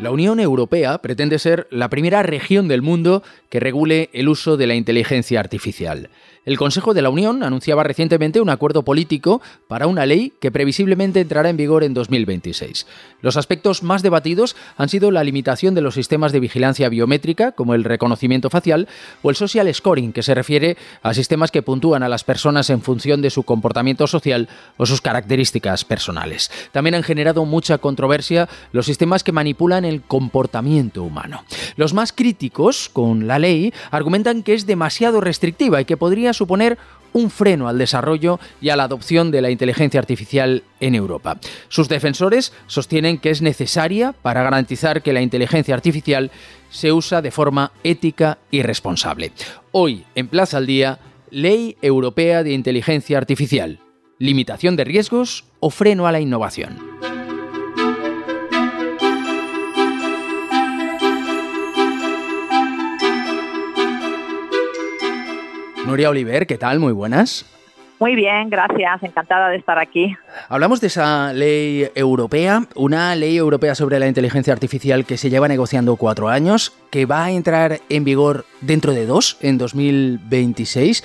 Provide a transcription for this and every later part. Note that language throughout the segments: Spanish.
La Unión Europea pretende ser la primera región del mundo que regule el uso de la inteligencia artificial. El Consejo de la Unión anunciaba recientemente un acuerdo político para una ley que previsiblemente entrará en vigor en 2026. Los aspectos más debatidos han sido la limitación de los sistemas de vigilancia biométrica, como el reconocimiento facial, o el social scoring, que se refiere a sistemas que puntúan a las personas en función de su comportamiento social o sus características personales. También han generado mucha controversia los sistemas que manipulan el comportamiento humano. Los más críticos con la ley argumentan que es demasiado restrictiva y que podría suponer un freno al desarrollo y a la adopción de la inteligencia artificial en Europa. Sus defensores sostienen que es necesaria para garantizar que la inteligencia artificial se usa de forma ética y responsable. Hoy, en Plaza al Día, Ley Europea de Inteligencia Artificial. Limitación de riesgos o freno a la innovación. Nuria Oliver, ¿qué tal? Muy buenas. Muy bien, gracias. Encantada de estar aquí. Hablamos de esa ley europea, una ley europea sobre la inteligencia artificial que se lleva negociando cuatro años, que va a entrar en vigor dentro de dos, en 2026.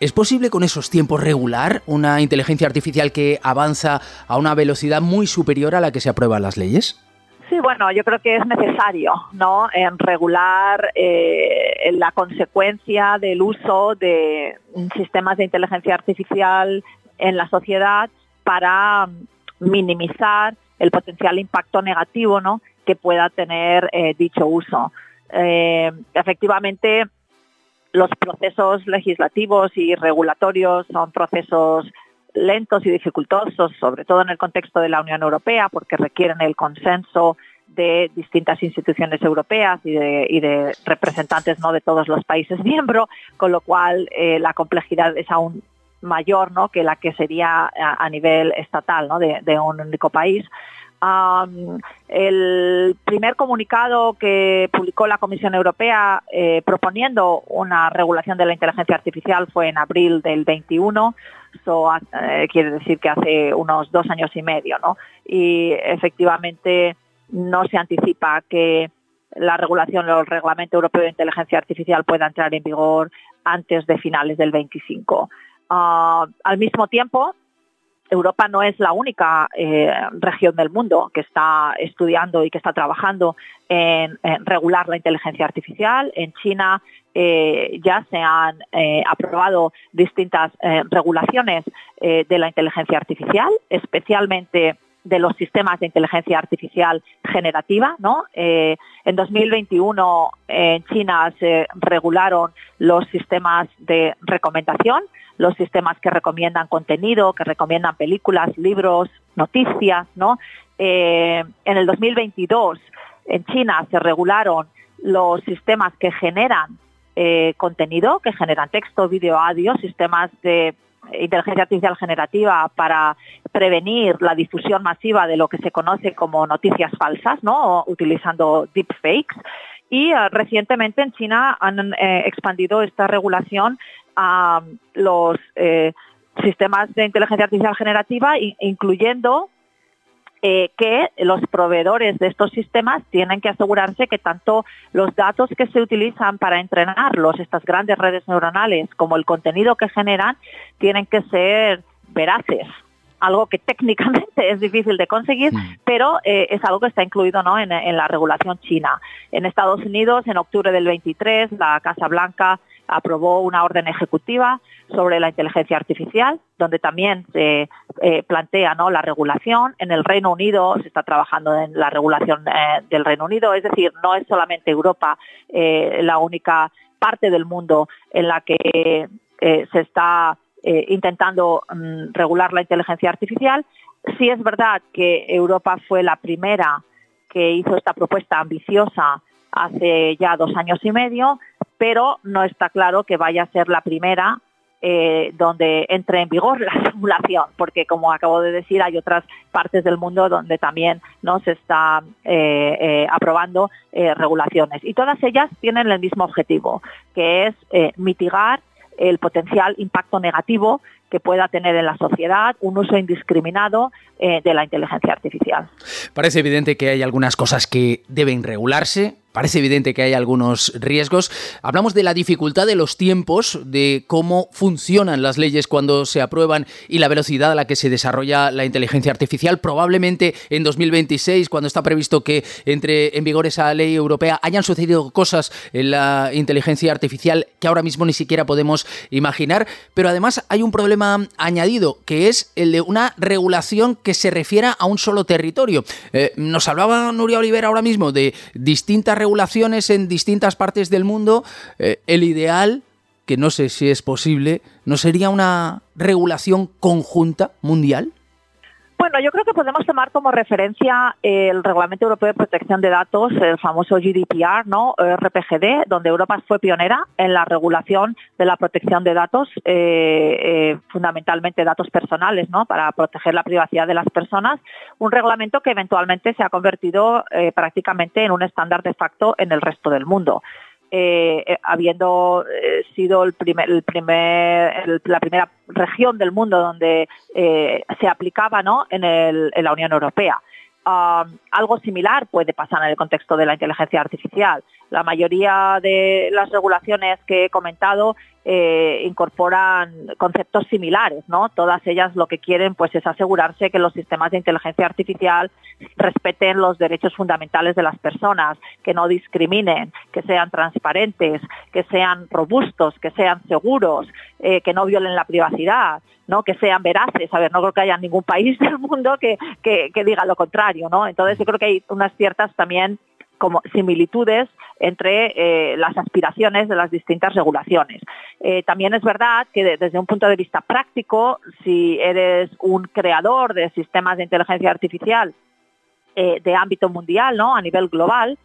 ¿Es posible con esos tiempos regular una inteligencia artificial que avanza a una velocidad muy superior a la que se aprueban las leyes? Sí, bueno, yo creo que es necesario, ¿no? En regular eh, la consecuencia del uso de sistemas de inteligencia artificial en la sociedad para minimizar el potencial impacto negativo, ¿no? Que pueda tener eh, dicho uso. Eh, efectivamente, los procesos legislativos y regulatorios son procesos lentos y dificultosos, sobre todo en el contexto de la Unión Europea, porque requieren el consenso de distintas instituciones europeas y de, representantes no de todos los países miembros, con lo cual eh, la complejidad es aún mayor ¿no? que la que sería a, nivel estatal ¿no? de, un único país. El primer comunicado que publicó la Comisión Europea eh, proponiendo una regulación de la inteligencia artificial fue en abril del 21 eso eh, quiere decir que hace unos dos años y medio, ¿no? Y efectivamente no se anticipa que la regulación o el reglamento europeo de inteligencia artificial pueda entrar en vigor antes de finales del 25. Ah, al mismo tiempo, Europa no es la única eh, región del mundo que está estudiando y que está trabajando en, regular la inteligencia artificial. En China eh, ya se han eh, aprobado distintas regulaciones de la inteligencia artificial, especialmente de los sistemas de inteligencia artificial generativa. ¿no? en 2021 en China se regularon los sistemas de recomendación los sistemas que recomiendan contenido, que recomiendan películas, libros, noticias, ¿no? Eh, en el 2022 en China se regularon los sistemas que generan eh, contenido, que generan texto, vídeo, audio, sistemas de inteligencia artificial generativa para prevenir la difusión masiva de lo que se conoce como noticias falsas, ¿no? utilizando deepfakes. Y eh, recientemente en China han expandido esta regulación a los eh, sistemas de inteligencia artificial generativa, incluyendo eh, que los proveedores de estos sistemas tienen que asegurarse que tanto los datos que se utilizan para entrenarlos, estas grandes redes neuronales, como el contenido que generan, tienen que ser veraces algo que técnicamente es difícil de conseguir, mm. pero eh, es algo que está incluido ¿no? en, en, la regulación china. En Estados Unidos, en octubre del 23, la Casa Blanca aprobó una orden ejecutiva sobre la inteligencia artificial, donde también se eh, plantea ¿no? la regulación. En el Reino Unido se está trabajando en la regulación eh, del Reino Unido, es decir, no es solamente Europa eh, la única parte del mundo en la que se está intentando mm, regular la inteligencia artificial. Sí es verdad que Europa fue la primera que hizo esta propuesta ambiciosa hace ya dos años y medio, pero no está claro que vaya a ser la primera eh, donde entre en vigor la regulación, porque como acabo de decir, hay otras partes del mundo donde también no se está eh, eh, aprobando regulaciones. Y todas ellas tienen el mismo objetivo, que es mitigar el potencial impacto negativo que pueda tener en la sociedad un uso indiscriminado eh, de la inteligencia artificial. Parece evidente que hay algunas cosas que deben regularse, Parece evidente que hay algunos riesgos. Hablamos de la dificultad de los tiempos, de cómo funcionan las leyes cuando se aprueban y la velocidad a la que se desarrolla la inteligencia artificial. Probablemente en 2026, cuando está previsto que entre en vigor esa ley europea, hayan sucedido cosas en la inteligencia artificial que ahora mismo ni siquiera podemos imaginar. Pero además hay un problema añadido, que es el de una regulación que se refiera a un solo territorio. Eh, nos hablaba Nuria Olivera ahora mismo de distintas regulaciones en distintas partes del mundo, eh, el ideal, que no sé si es posible, ¿no sería una regulación conjunta mundial? Bueno, yo creo que podemos tomar como referencia el Reglamento Europeo de Protección de Datos, el famoso GDPR, ¿no? RPGD, donde Europa fue pionera en la regulación de la protección de datos, eh, eh, fundamentalmente datos personales, ¿no? Para proteger la privacidad de las personas. Un reglamento que eventualmente se ha convertido eh, prácticamente en un estándar de facto en el resto del mundo. Eh, eh, habiendo eh, sido el primer, el primer, la primera región del mundo donde se aplicaba ¿no? en, el, en la Unión Europea. Ah, algo similar puede pasar en el contexto de la inteligencia artificial. La mayoría de las regulaciones que he comentado eh, incorporan conceptos similares, ¿no? Todas ellas lo que quieren pues es asegurarse que los sistemas de inteligencia artificial respeten los derechos fundamentales de las personas, que no discriminen, que sean transparentes, que sean robustos, que sean seguros, eh, que no violen la privacidad, ¿no? que sean veraces. A ver, no creo que haya ningún país del mundo que, que, que diga lo contrario, ¿no? Entonces yo creo que hay unas ciertas también como similitudes entre eh, las aspiraciones de las distintas regulaciones. Eh, también es verdad que desde un punto de vista práctico, si eres un creador de sistemas de inteligencia artificial eh, de ámbito mundial, ¿no? a nivel global,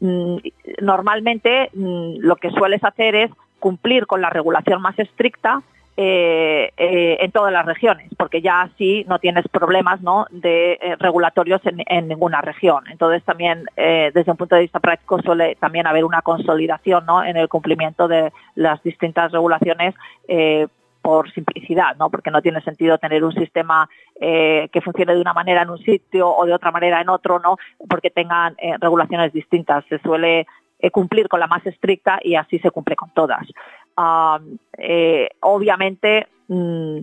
mm, normalmente mm, lo que sueles hacer es cumplir con la regulación más estricta eh, eh, en todas las regiones, porque ya así no tienes problemas ¿no? de eh, regulatorios en, ninguna región. Entonces también desde un punto de vista práctico suele también haber una consolidación ¿no? en el cumplimiento de las distintas regulaciones por simplicidad, ¿no? porque no tiene sentido tener un sistema que funcione de una manera en un sitio o de otra manera en otro, ¿no? porque tengan regulaciones distintas. Se suele cumplir con la más estricta y así se cumple con todas. Eh, obviamente mm,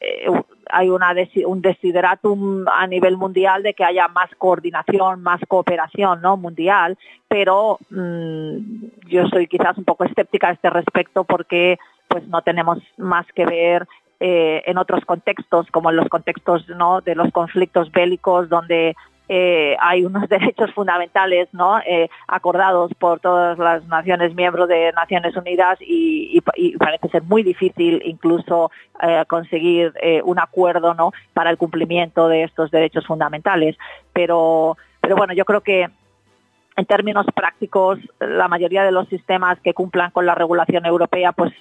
eh, hay una un desideratum a nivel mundial de que haya más coordinación, más cooperación ¿no? mundial, pero mm, yo soy quizás un poco escéptica a este respecto porque pues no tenemos más que ver eh, en otros contextos, como en los contextos ¿no? de los conflictos bélicos, donde eh, hay unos derechos fundamentales ¿no? Eh, acordados por todas las naciones miembros de Naciones Unidas y, parece ser muy difícil incluso eh, conseguir un acuerdo ¿no? para el cumplimiento de estos derechos fundamentales. Pero, pero bueno, yo creo que en términos prácticos, la mayoría de los sistemas que cumplan con la regulación europea, pues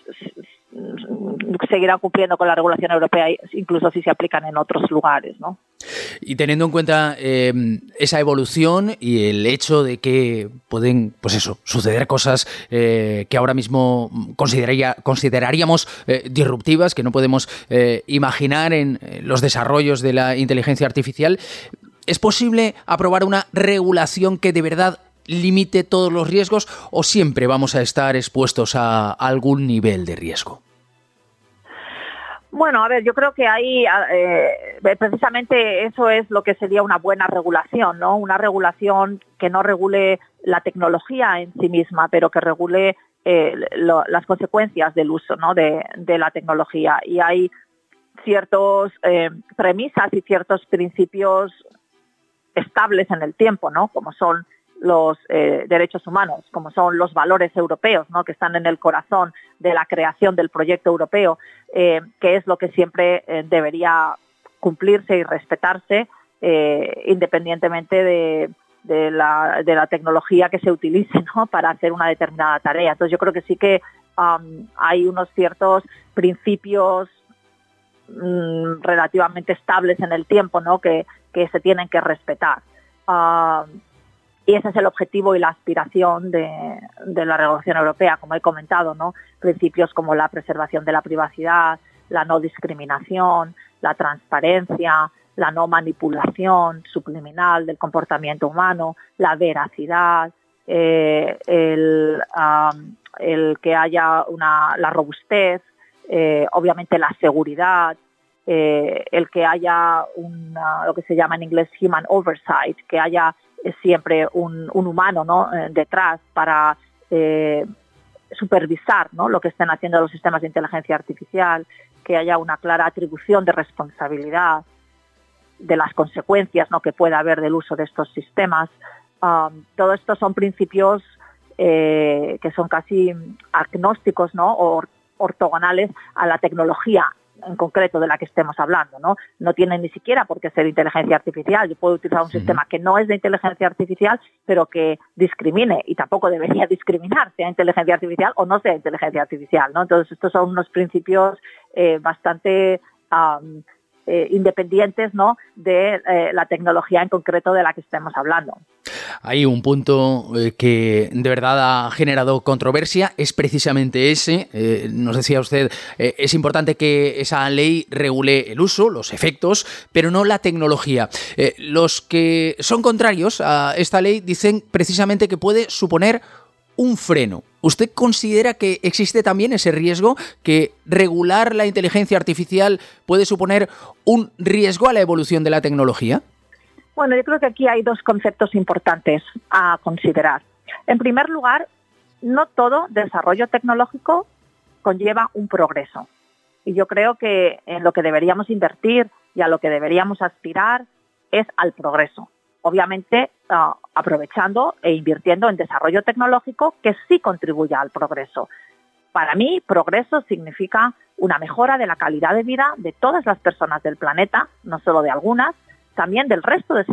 seguirán cumpliendo con la regulación europea, incluso si se aplican en otros lugares, ¿no? Y teniendo en cuenta eh, esa evolución y el hecho de que pueden, pues eso, suceder cosas eh, que ahora mismo consideraría, consideraríamos eh, disruptivas, que no podemos imaginar en los desarrollos de la inteligencia artificial, ¿es posible aprobar una regulación que de verdad limite todos los riesgos o siempre vamos a estar expuestos a algún nivel de riesgo? Bueno, a ver, yo creo que ahí eh, precisamente eso es lo que sería una buena regulación, ¿no? Una regulación que no regule la tecnología en sí misma, pero que regule eh, las consecuencias del uso ¿no? de, la tecnología. Y hay ciertos eh, premisas y ciertos principios estables en el tiempo, ¿no? Como son los eh, derechos humanos, como son los valores europeos, ¿no? que están en el corazón de la creación del proyecto europeo, eh, que es lo que siempre eh, debería cumplirse y respetarse independientemente de, la, tecnología que se utilice ¿no? para hacer una determinada tarea. Entonces yo creo que sí que hay unos ciertos principios mm, relativamente estables en el tiempo ¿no? que, que se tienen que respetar y ese es el objetivo y la aspiración de, la regulación europea, como he comentado, ¿no? Principios como la preservación de la privacidad, la no discriminación, la transparencia, la no manipulación subliminal del comportamiento humano, la veracidad, eh, el, que haya una, la robustez, eh, obviamente la seguridad, eh, el que haya lo que se llama en inglés human oversight, que haya siempre un, humano ¿no? detrás para supervisar ¿no? lo que estén haciendo los sistemas de inteligencia artificial, que haya una clara atribución de responsabilidad de las consecuencias ¿no? que pueda haber del uso de estos sistemas. Um, todo esto son principios eh, que son casi agnósticos ¿no? o ortogonales a la tecnología en concreto de la que estemos hablando, ¿no? No tiene ni siquiera por qué ser inteligencia artificial. Yo puedo utilizar un sistema que no es de inteligencia artificial, pero que discrimine y tampoco debería discriminar, sea inteligencia artificial o no sea inteligencia artificial, ¿no? Entonces estos son unos principios eh, bastante eh, independientes ¿no? de eh, la tecnología en concreto de la que estemos hablando. Hay un punto eh, que de verdad ha generado controversia, es precisamente ese. nos decía usted, es importante que esa ley regule el uso, los efectos, pero no la tecnología. los que son contrarios a esta ley dicen precisamente que puede suponer un freno. ¿Usted considera que existe también ese riesgo, que regular la inteligencia artificial puede suponer un riesgo a la evolución de la tecnología? Bueno, yo creo que aquí hay dos conceptos importantes a considerar. En primer lugar, no todo desarrollo tecnológico conlleva un progreso. Y yo creo que en lo que deberíamos invertir y a lo que deberíamos aspirar es al progreso obviamente ah, aprovechando e invirtiendo en desarrollo tecnológico que sí contribuya al progreso. Para mí, progreso significa una mejora de la calidad de vida de todas las personas del planeta, no solo de algunas, también del resto de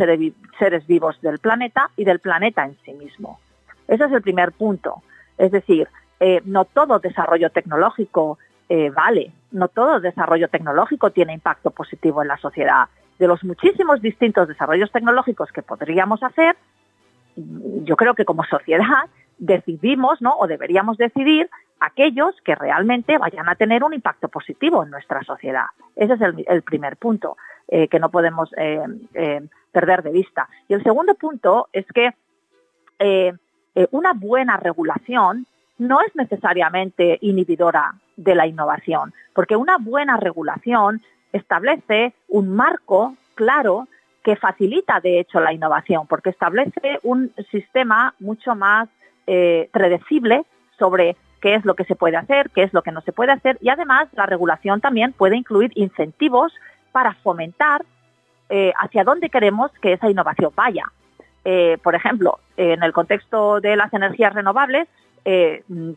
seres vivos del planeta y del planeta en sí mismo. Ese es el primer punto. Es decir, eh, no todo desarrollo tecnológico eh, vale, no todo desarrollo tecnológico tiene impacto positivo en la sociedad de los muchísimos distintos desarrollos tecnológicos que podríamos hacer, yo creo que como sociedad decidimos, ¿no? O deberíamos decidir aquellos que realmente vayan a tener un impacto positivo en nuestra sociedad. Ese es el, primer punto eh, que no podemos eh, eh, perder de vista. Y el segundo punto es que una buena regulación no es necesariamente inhibidora de la innovación, porque una buena regulación establece un marco claro que facilita, de hecho, la innovación, porque establece un sistema mucho más predecible sobre qué es lo que se puede hacer, qué es lo que no se puede hacer, y además la regulación también puede incluir incentivos para fomentar eh, hacia dónde queremos que esa innovación vaya. Eh, por ejemplo, en el contexto de las energías renovables,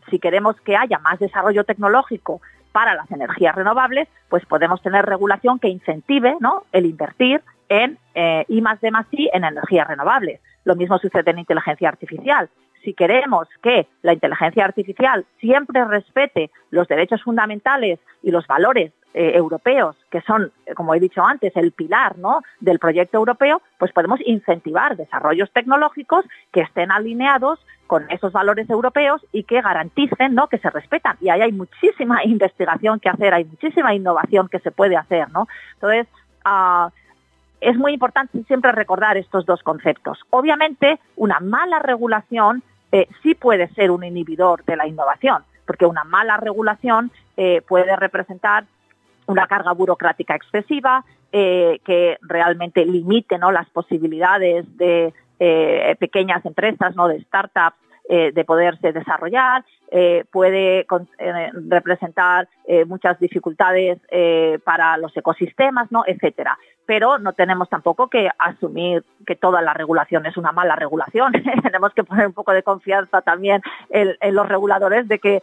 si queremos que haya más desarrollo tecnológico para las energías renovables, pues podemos tener regulación que incentive ¿no? el invertir en eh, I más D más I en energías renovables. Lo mismo sucede en inteligencia artificial. Si queremos que la inteligencia artificial siempre respete los derechos fundamentales y los valores eh, europeos, que son, eh, como he dicho antes, el pilar ¿no? del proyecto europeo, pues podemos incentivar desarrollos tecnológicos que estén alineados con esos valores europeos y que garanticen ¿no? que se respetan. Y ahí hay muchísima investigación que hacer, hay muchísima innovación que se puede hacer. ¿no? Entonces, ah, es muy importante siempre recordar estos dos conceptos. Obviamente, una mala regulación eh, sí puede ser un inhibidor de la innovación, porque una mala regulación eh, puede representar una carga burocrática excesiva eh, que realmente limite ¿no? las posibilidades de eh, pequeñas empresas, ¿no? de startups, eh, de poderse desarrollar, eh, puede representar muchas dificultades para los ecosistemas, ¿no? etcétera. Pero no tenemos tampoco que asumir que toda la regulación es una mala regulación. tenemos que poner un poco de confianza también en, los reguladores de que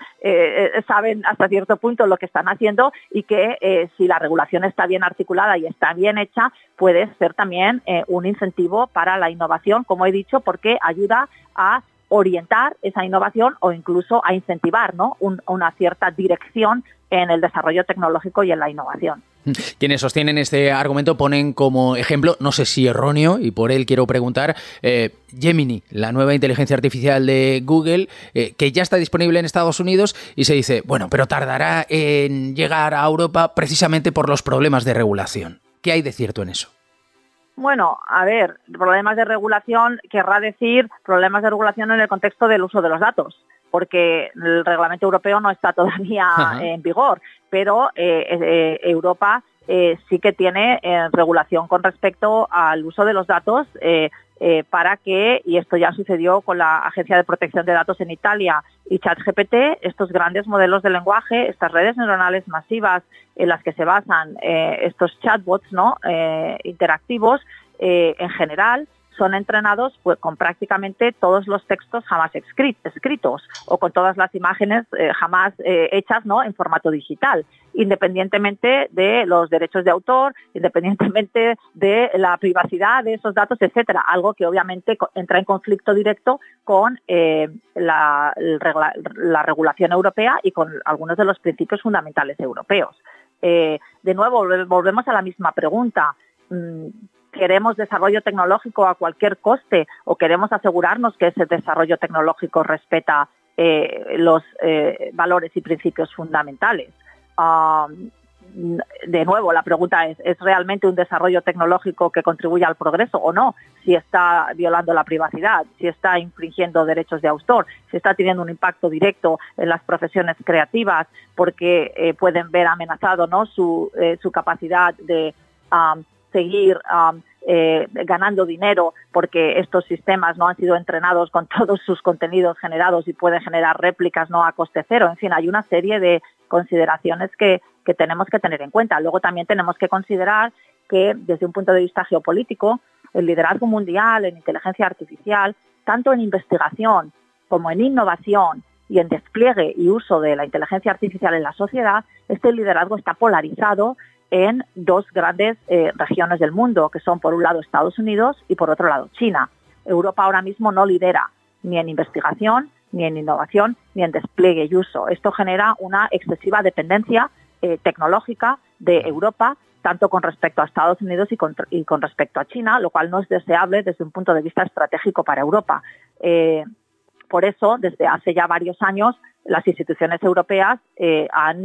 saben hasta cierto punto lo que están haciendo y que si la regulación está bien articulada y está bien hecha, puede ser también un incentivo para la innovación, como he dicho, porque ayuda a orientar esa innovación o incluso a incentivar ¿no? una cierta dirección en el desarrollo tecnológico y en la innovación. Quienes sostienen este argumento ponen como ejemplo, no sé si erróneo, y por él quiero preguntar, eh, Gemini, la nueva inteligencia artificial de Google, eh, que ya está disponible en Estados Unidos y se dice, bueno, pero tardará en llegar a Europa precisamente por los problemas de regulación. ¿Qué hay de cierto en eso? Bueno, a ver, problemas de regulación querrá decir problemas de regulación en el contexto del uso de los datos porque el reglamento europeo no está todavía en vigor, pero eh, eh, Europa eh, sí que tiene regulación con respecto al uso de los datos para que, y esto ya sucedió con la Agencia de Protección de Datos en Italia y ChatGPT, estos grandes modelos de lenguaje, estas redes neuronales masivas en las que se basan estos chatbots ¿no? interactivos, en general, son entrenados pues, con prácticamente todos los textos jamás escritos o con todas las imágenes eh, jamás eh, hechas ¿no? en formato digital, independientemente de los derechos de autor, independientemente de la privacidad de esos datos, etcétera, algo que obviamente entra en conflicto directo con eh, la, la, regulación europea y con algunos de los principios fundamentales europeos. de nuevo, volvemos a la misma pregunta mm, queremos desarrollo tecnológico a cualquier coste o queremos asegurarnos que ese desarrollo tecnológico respeta eh, los eh, valores y principios fundamentales. Um, de nuevo, la pregunta es, ¿es realmente un desarrollo tecnológico que contribuye al progreso o no? Si está violando la privacidad, si está infringiendo derechos de autor, si está teniendo un impacto directo en las profesiones creativas porque eh, pueden ver amenazado ¿no? su, su capacidad de um, seguir um, eh, ganando dinero porque estos sistemas no han sido entrenados con todos sus contenidos generados y pueden generar réplicas no a coste cero. En fin, hay una serie de consideraciones que, que tenemos que tener en cuenta. Luego también tenemos que considerar que desde un punto de vista geopolítico, el liderazgo mundial en inteligencia artificial, tanto en investigación como en innovación y en despliegue y uso de la inteligencia artificial en la sociedad, este liderazgo está polarizado en dos grandes eh, regiones del mundo, que son por un lado Estados Unidos y por otro lado China. Europa ahora mismo no lidera ni en investigación, ni en innovación, ni en despliegue y uso. Esto genera una excesiva dependencia eh, tecnológica de Europa, tanto con respecto a Estados Unidos y con, respecto a China, lo cual no es deseable desde un punto de vista estratégico para Europa. Eh, por eso, desde hace ya varios años, las instituciones europeas han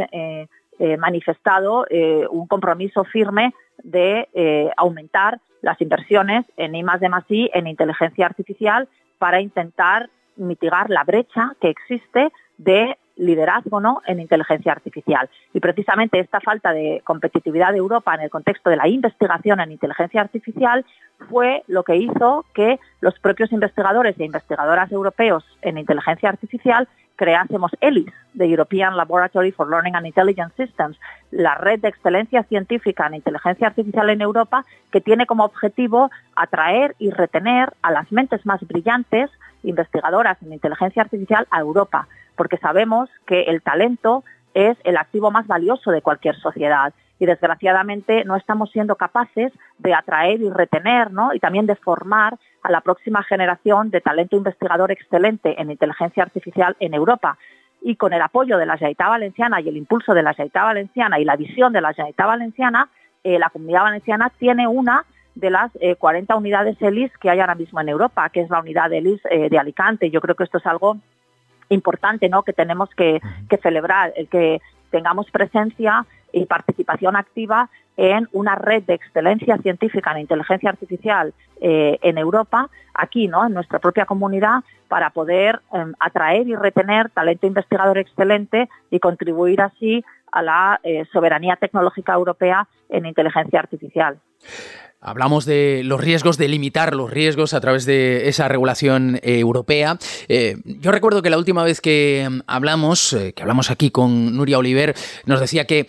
eh, manifestado eh, un compromiso firme de eh, aumentar las inversiones en I de I, en inteligencia artificial, para intentar mitigar la brecha que existe de liderazgo ¿no? en inteligencia artificial. Y precisamente esta falta de competitividad de Europa en el contexto de la investigación en inteligencia artificial fue lo que hizo que los propios investigadores e investigadoras europeos en inteligencia artificial creásemos ELIS, the European Laboratory for Learning and Intelligence Systems, la red de excelencia científica en inteligencia artificial en Europa, que tiene como objetivo atraer y retener a las mentes más brillantes investigadoras en inteligencia artificial a Europa, porque sabemos que el talento es el activo más valioso de cualquier sociedad y desgraciadamente no estamos siendo capaces de atraer y retener ¿no? y también de formar a la próxima generación de talento investigador excelente en inteligencia artificial en Europa. Y con el apoyo de la Generalitat Valenciana y el impulso de la Generalitat Valenciana y la visión de la Generalitat Valenciana, eh, la comunidad valenciana tiene una de las 40 eh, unidades ELIS que hay ahora mismo en Europa, que es la unidad ELIS eh, de Alicante. Yo creo que esto es algo importante, ¿no? Que tenemos que, que celebrar, el que tengamos presencia y participación activa en una red de excelencia científica en inteligencia artificial eh, en Europa, aquí, ¿no? En nuestra propia comunidad, para poder em, atraer y retener talento investigador excelente y contribuir así a la eh, soberanía tecnológica europea en inteligencia artificial. Hablamos de los riesgos, de limitar los riesgos a través de esa regulación eh, europea. Eh, yo recuerdo que la última vez que mm, hablamos, eh, que hablamos aquí con Nuria Oliver, nos decía que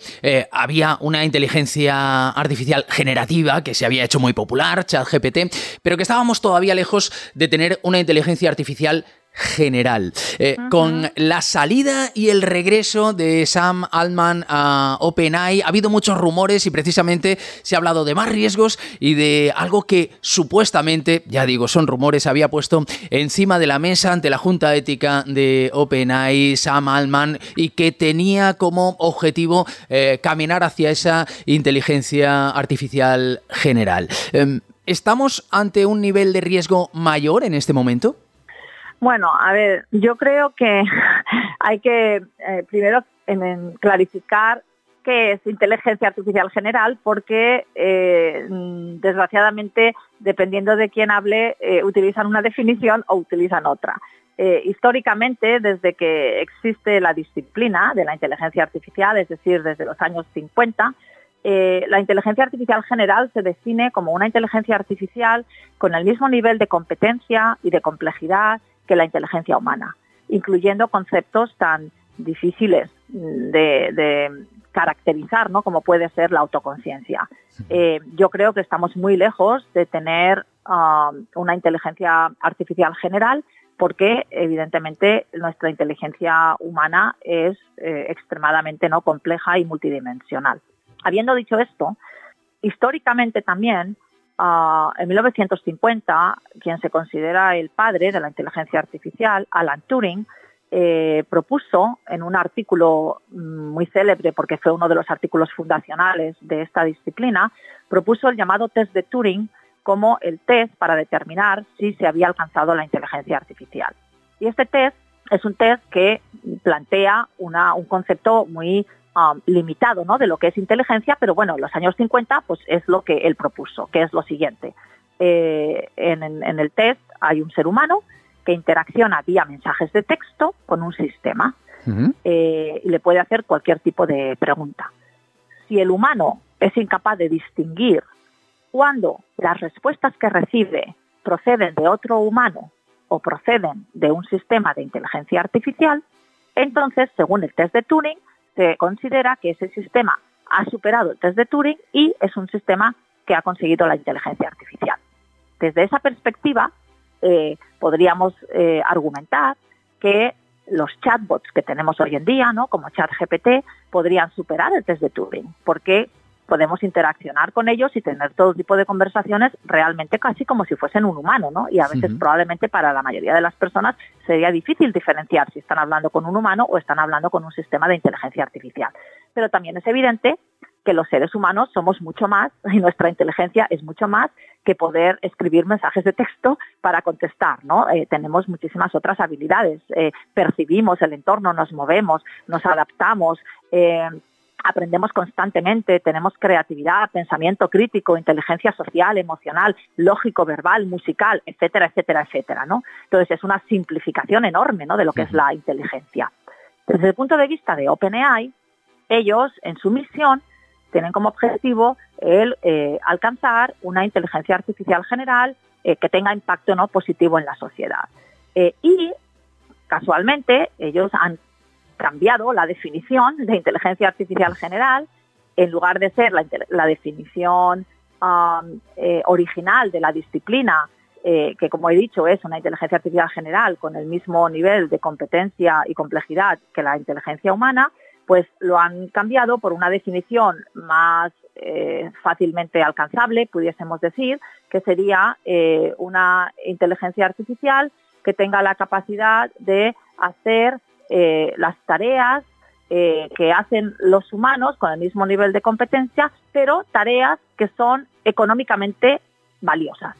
había una inteligencia artificial generativa que se había hecho muy popular, ChatGPT, pero que estábamos todavía lejos de tener una inteligencia artificial general. Eh, con la salida y el regreso de Sam Altman a OpenAI ha habido muchos rumores y precisamente se ha hablado de más riesgos y de algo que supuestamente, ya digo, son rumores, había puesto encima de la mesa ante la Junta Ética de OpenAI Sam Altman y que tenía como objetivo eh, caminar hacia esa inteligencia artificial general. Em, ¿Estamos ante un nivel de riesgo mayor en este momento? Bueno, a ver, yo creo que hay que eh, primero clarificar qué es inteligencia artificial general, porque eh, desgraciadamente, dependiendo de quién hable, eh, utilizan una definición o utilizan otra. históricamente, desde que existe la disciplina de la inteligencia artificial, es decir, desde los años 50, la inteligencia artificial general se define como una inteligencia artificial con el mismo nivel de competencia y de complejidad que la inteligencia humana, incluyendo conceptos tan difíciles de, caracterizar, ¿no? Como puede ser la autoconciencia. Eh, yo creo que estamos muy lejos de tener um, una inteligencia artificial general porque evidentemente nuestra inteligencia humana es eh, extremadamente no compleja y multidimensional. Habiendo dicho esto, históricamente también en 1950, quien se considera el padre de la inteligencia artificial, Alan Turing, eh, propuso en un artículo mm, muy célebre, porque fue uno de los artículos fundacionales de esta disciplina, propuso el llamado test de Turing como el test para determinar si se había alcanzado la inteligencia artificial. Y este test es un test que plantea un concepto muy Um, limitado ¿no? de lo que es inteligencia, pero bueno, en los años 50 pues es lo que él propuso, que es lo siguiente. Eh, en, el test hay un ser humano que interacciona vía mensajes de texto con un sistema eh, y le puede hacer cualquier tipo de pregunta. Si el humano es incapaz de distinguir cuando las respuestas que recibe proceden de otro humano o proceden de un sistema de inteligencia artificial, entonces, según el test de Turing, se considera que ese sistema ha superado el test de Turing y es un sistema que ha conseguido la inteligencia artificial. Desde esa perspectiva, eh, podríamos eh, argumentar que los chatbots que tenemos hoy en día, ¿no? como ChatGPT, podrían superar el test de Turing, porque podemos interaccionar con ellos y tener todo tipo de conversaciones realmente casi como si fuesen un humano, ¿no? Y a veces probablemente para la mayoría de las personas sería difícil diferenciar si están hablando con un humano o están hablando con un sistema de inteligencia artificial. Pero también es evidente que los seres humanos somos mucho más y nuestra inteligencia es mucho más que poder escribir mensajes de texto para contestar, ¿no? Eh, tenemos muchísimas otras habilidades, eh, percibimos el entorno, nos movemos, nos adaptamos, eh, aprendemos constantemente, tenemos creatividad, pensamiento crítico, inteligencia social, emocional, lógico, verbal, musical, etcétera, etcétera, etcétera, ¿no? Entonces es una simplificación enorme, ¿no? De lo que es la inteligencia. Desde el punto de vista de OpenAI, ellos en su misión tienen como objetivo el eh, alcanzar una inteligencia artificial general eh, que tenga impacto no positivo en la sociedad. Eh, y casualmente ellos han cambiado la definición de inteligencia artificial general, en lugar de ser la, definición um, eh, original de la disciplina, eh, que como he dicho es una inteligencia artificial general con el mismo nivel de competencia y complejidad que la inteligencia humana, pues lo han cambiado por una definición más eh, fácilmente alcanzable, pudiésemos decir, que sería una inteligencia artificial que tenga la capacidad de hacer eh, las tareas eh, que hacen los humanos con el mismo nivel de competencia, pero tareas que son económicamente valiosas.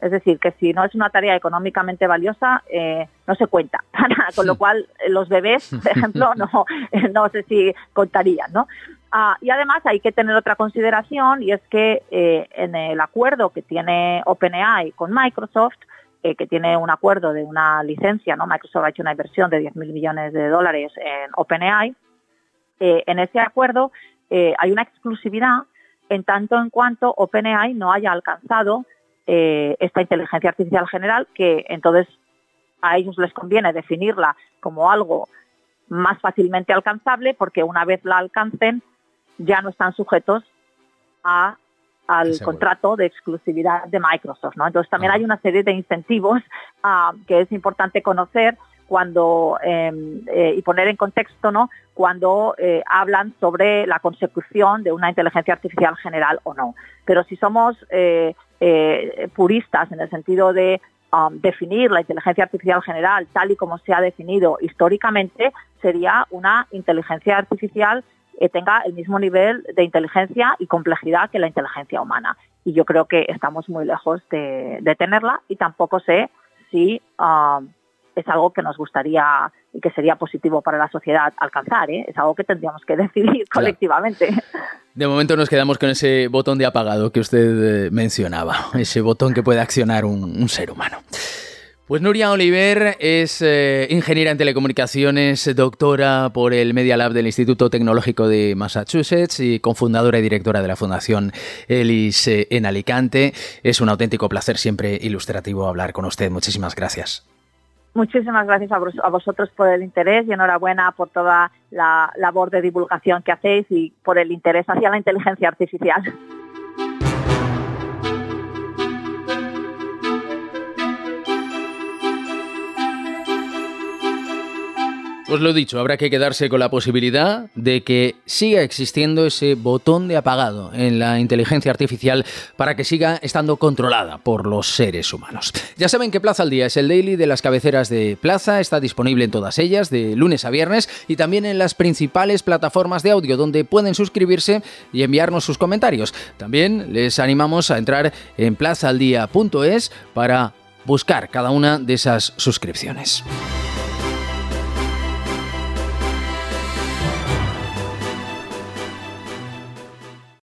Es decir, que si no es una tarea económicamente valiosa, eh, no se cuenta. Con lo cual, los bebés, por ejemplo, no, no sé si contarían, ¿no? Ah, y además hay que tener otra consideración y es que en el acuerdo que tiene OpenAI con Microsoft, eh, que tiene un acuerdo de una licencia, ¿no? Microsoft ha hecho una inversión de 10.000 millones de dólares en OpenAI. Eh, en ese acuerdo eh, hay una exclusividad en tanto en cuanto OpenAI no haya alcanzado esta inteligencia artificial general, que entonces a ellos les conviene definirla como algo más fácilmente alcanzable, porque una vez la alcancen ya no están sujetos a al contrato de exclusividad de Microsoft. ¿no? Entonces también hay una serie de incentivos ah, que es importante conocer cuando em, eh, y poner en contexto no cuando eh, hablan sobre la consecución de una inteligencia artificial general o no pero si somos eh, puristas en el sentido de um, definir la inteligencia artificial general tal y como se ha definido históricamente sería una inteligencia artificial que tenga el mismo nivel de inteligencia y complejidad que la inteligencia humana y yo creo que estamos muy lejos de, tenerla y tampoco sé si um, es algo que nos gustaría y que sería positivo para la sociedad alcanzar. ¿eh? Es algo que tendríamos que decidir colectivamente. De momento nos quedamos con ese botón de apagado que usted eh, mencionaba, ese botón que puede accionar un, ser humano. Pues Nuria Oliver es eh, ingeniera en telecomunicaciones, doctora por el Media Lab del Instituto Tecnológico de Massachusetts y cofundadora y directora de la Fundación ELIS en Alicante. Es un auténtico placer siempre ilustrativo hablar con usted. Muchísimas gracias. Muchísimas gracias a, vosotros por el interés y enhorabuena por toda la labor de divulgación que hacéis y por el interés hacia la inteligencia artificial. Pues lo dicho, habrá que quedarse con la posibilidad de que siga existiendo ese botón de apagado en la inteligencia artificial para que siga estando controlada por los seres humanos. Ya saben que Plaza al Día es el daily de las cabeceras de Plaza, está disponible en todas ellas de lunes a viernes y también en las principales plataformas de audio donde pueden suscribirse y enviarnos sus comentarios. También les animamos a entrar en plazaaldía.es para buscar cada una de esas suscripciones.